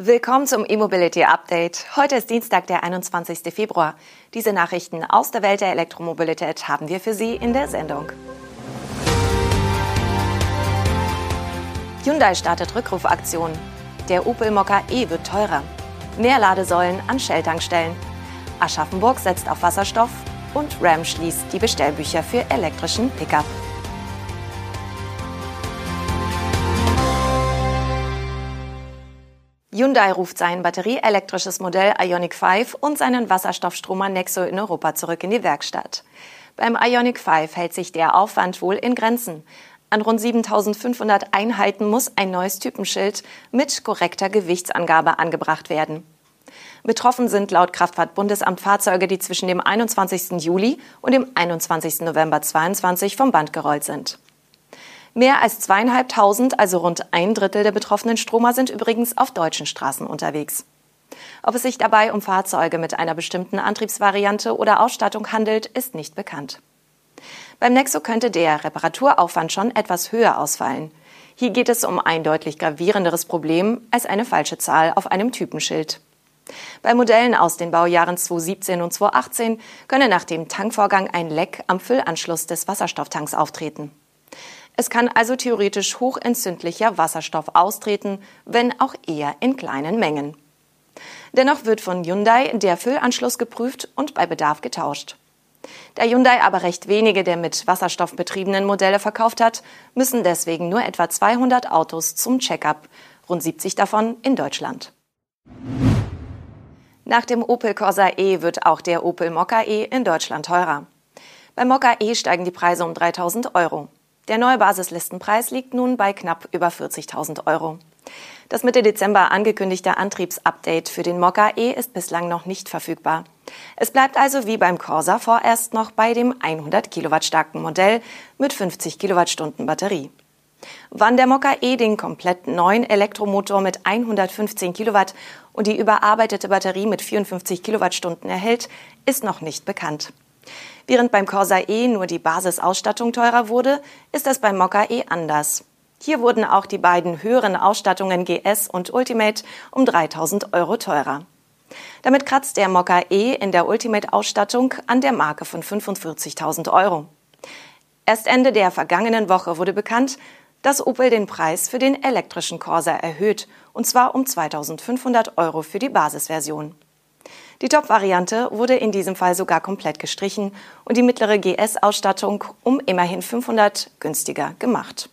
Willkommen zum E-Mobility Update. Heute ist Dienstag, der 21. Februar. Diese Nachrichten aus der Welt der Elektromobilität haben wir für Sie in der Sendung. Hyundai startet Rückrufaktion. Der Opel Mokka E wird teurer. Mehr Ladesäulen an Shell-Tankstellen. Aschaffenburg setzt auf Wasserstoff und Ram schließt die Bestellbücher für elektrischen Pickup. Hyundai ruft sein batterieelektrisches Modell Ioniq 5 und seinen Wasserstoffstromer Nexo in Europa zurück in die Werkstatt. Beim Ioniq 5 hält sich der Aufwand wohl in Grenzen. An rund 7500 Einheiten muss ein neues Typenschild mit korrekter Gewichtsangabe angebracht werden. Betroffen sind laut Kraftfahrtbundesamt Fahrzeuge, die zwischen dem 21. Juli und dem 21. November 2022 vom Band gerollt sind. Mehr als zweieinhalbtausend, also rund ein Drittel der betroffenen Stromer sind übrigens auf deutschen Straßen unterwegs. Ob es sich dabei um Fahrzeuge mit einer bestimmten Antriebsvariante oder Ausstattung handelt, ist nicht bekannt. Beim Nexo könnte der Reparaturaufwand schon etwas höher ausfallen. Hier geht es um ein deutlich gravierenderes Problem als eine falsche Zahl auf einem Typenschild. Bei Modellen aus den Baujahren 2017 und 2018 könne nach dem Tankvorgang ein Leck am Füllanschluss des Wasserstofftanks auftreten. Es kann also theoretisch hochentzündlicher Wasserstoff austreten, wenn auch eher in kleinen Mengen. Dennoch wird von Hyundai der Füllanschluss geprüft und bei Bedarf getauscht. Da Hyundai aber recht wenige der mit Wasserstoff betriebenen Modelle verkauft hat, müssen deswegen nur etwa 200 Autos zum Check-up, rund 70 davon in Deutschland. Nach dem Opel Corsa E wird auch der Opel Mokka E in Deutschland teurer. Beim Mokka E steigen die Preise um 3000 Euro. Der neue Basislistenpreis liegt nun bei knapp über 40.000 Euro. Das Mitte Dezember angekündigte Antriebsupdate für den Mokka E ist bislang noch nicht verfügbar. Es bleibt also wie beim Corsa vorerst noch bei dem 100 Kilowatt starken Modell mit 50 Kilowattstunden Batterie. Wann der Mokka E den komplett neuen Elektromotor mit 115 Kilowatt und die überarbeitete Batterie mit 54 Kilowattstunden erhält, ist noch nicht bekannt. Während beim Corsa E nur die Basisausstattung teurer wurde, ist das beim Mokka E anders. Hier wurden auch die beiden höheren Ausstattungen GS und Ultimate um 3000 Euro teurer. Damit kratzt der Mokka E in der Ultimate-Ausstattung an der Marke von 45.000 Euro. Erst Ende der vergangenen Woche wurde bekannt, dass Opel den Preis für den elektrischen Corsa erhöht, und zwar um 2500 Euro für die Basisversion. Die Top-Variante wurde in diesem Fall sogar komplett gestrichen und die mittlere GS-Ausstattung um immerhin 500 günstiger gemacht.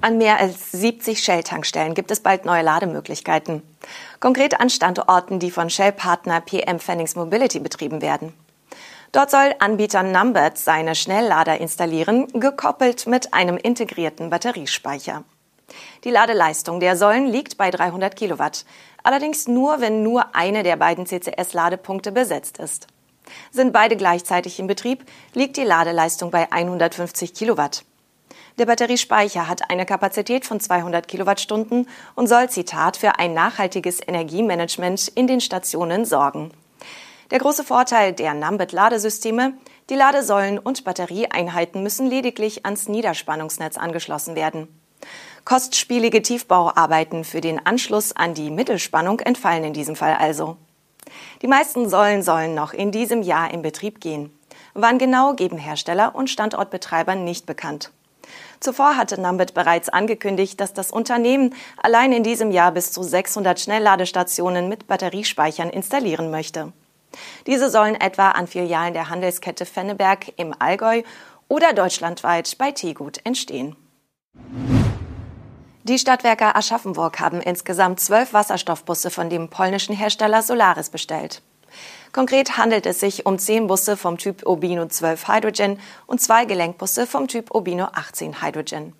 An mehr als 70 Shell-Tankstellen gibt es bald neue Lademöglichkeiten. Konkret an Standorten, die von Shell-Partner PM Fennings Mobility betrieben werden. Dort soll Anbieter Numbered seine Schnelllader installieren, gekoppelt mit einem integrierten Batteriespeicher. Die Ladeleistung der Säulen liegt bei 300 Kilowatt, allerdings nur, wenn nur eine der beiden CCS-Ladepunkte besetzt ist. Sind beide gleichzeitig in Betrieb, liegt die Ladeleistung bei 150 Kilowatt. Der Batteriespeicher hat eine Kapazität von 200 Kilowattstunden und soll, Zitat, für ein nachhaltiges Energiemanagement in den Stationen sorgen. Der große Vorteil der Numbit-Ladesysteme, die Ladesäulen und Batterieeinheiten müssen lediglich ans Niederspannungsnetz angeschlossen werden. Kostspielige Tiefbauarbeiten für den Anschluss an die Mittelspannung entfallen in diesem Fall also. Die meisten Säulen sollen noch in diesem Jahr in Betrieb gehen. Wann genau geben Hersteller und Standortbetreiber nicht bekannt. Zuvor hatte Numbit bereits angekündigt, dass das Unternehmen allein in diesem Jahr bis zu 600 Schnellladestationen mit Batteriespeichern installieren möchte. Diese sollen etwa an Filialen der Handelskette Fenneberg im Allgäu oder deutschlandweit bei Tegut entstehen. Die Stadtwerke Aschaffenburg haben insgesamt zwölf Wasserstoffbusse von dem polnischen Hersteller Solaris bestellt. Konkret handelt es sich um zehn Busse vom Typ Urbino 12 Hydrogen und zwei Gelenkbusse vom Typ Urbino 18 Hydrogen.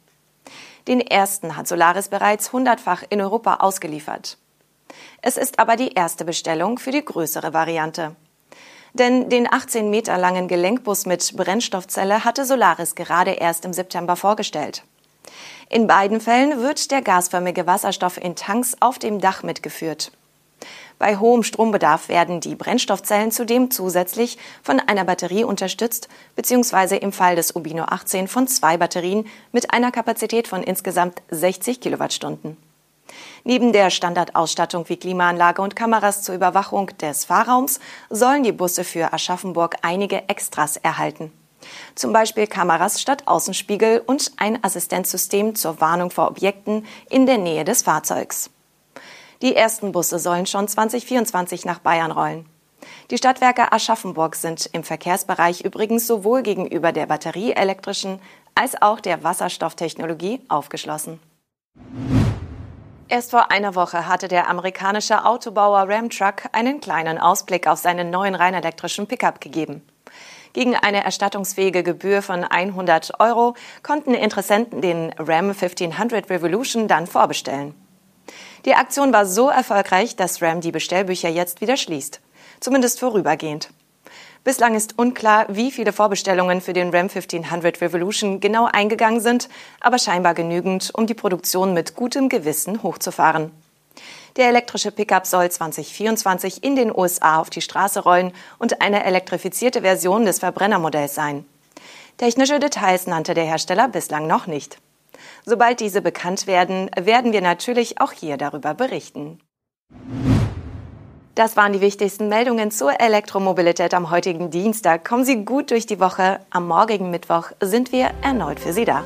Den ersten hat Solaris bereits hundertfach in Europa ausgeliefert. Es ist aber die erste Bestellung für die größere Variante. Denn den 18 Meter langen Gelenkbus mit Brennstoffzelle hatte Solaris gerade erst im September vorgestellt. In beiden Fällen wird der gasförmige Wasserstoff in Tanks auf dem Dach mitgeführt. Bei hohem Strombedarf werden die Brennstoffzellen zudem zusätzlich von einer Batterie unterstützt, beziehungsweise im Fall des Ubino 18 von zwei Batterien mit einer Kapazität von insgesamt 60 Kilowattstunden. Neben der Standardausstattung wie Klimaanlage und Kameras zur Überwachung des Fahrraums sollen die Busse für Aschaffenburg einige Extras erhalten. Zum Beispiel Kameras statt Außenspiegel und ein Assistenzsystem zur Warnung vor Objekten in der Nähe des Fahrzeugs. Die ersten Busse sollen schon 2024 nach Bayern rollen. Die Stadtwerke Aschaffenburg sind im Verkehrsbereich übrigens sowohl gegenüber der batterieelektrischen als auch der Wasserstofftechnologie aufgeschlossen. Erst vor einer Woche hatte der amerikanische Autobauer Ramtruck einen kleinen Ausblick auf seinen neuen rein elektrischen Pickup gegeben. Gegen eine erstattungsfähige Gebühr von 100 Euro konnten Interessenten den Ram 1500 Revolution dann vorbestellen. Die Aktion war so erfolgreich, dass Ram die Bestellbücher jetzt wieder schließt. Zumindest vorübergehend. Bislang ist unklar, wie viele Vorbestellungen für den Ram 1500 Revolution genau eingegangen sind, aber scheinbar genügend, um die Produktion mit gutem Gewissen hochzufahren. Der elektrische Pickup soll 2024 in den USA auf die Straße rollen und eine elektrifizierte Version des Verbrennermodells sein. Technische Details nannte der Hersteller bislang noch nicht. Sobald diese bekannt werden, werden wir natürlich auch hier darüber berichten. Das waren die wichtigsten Meldungen zur Elektromobilität am heutigen Dienstag. Kommen Sie gut durch die Woche. Am morgigen Mittwoch sind wir erneut für Sie da.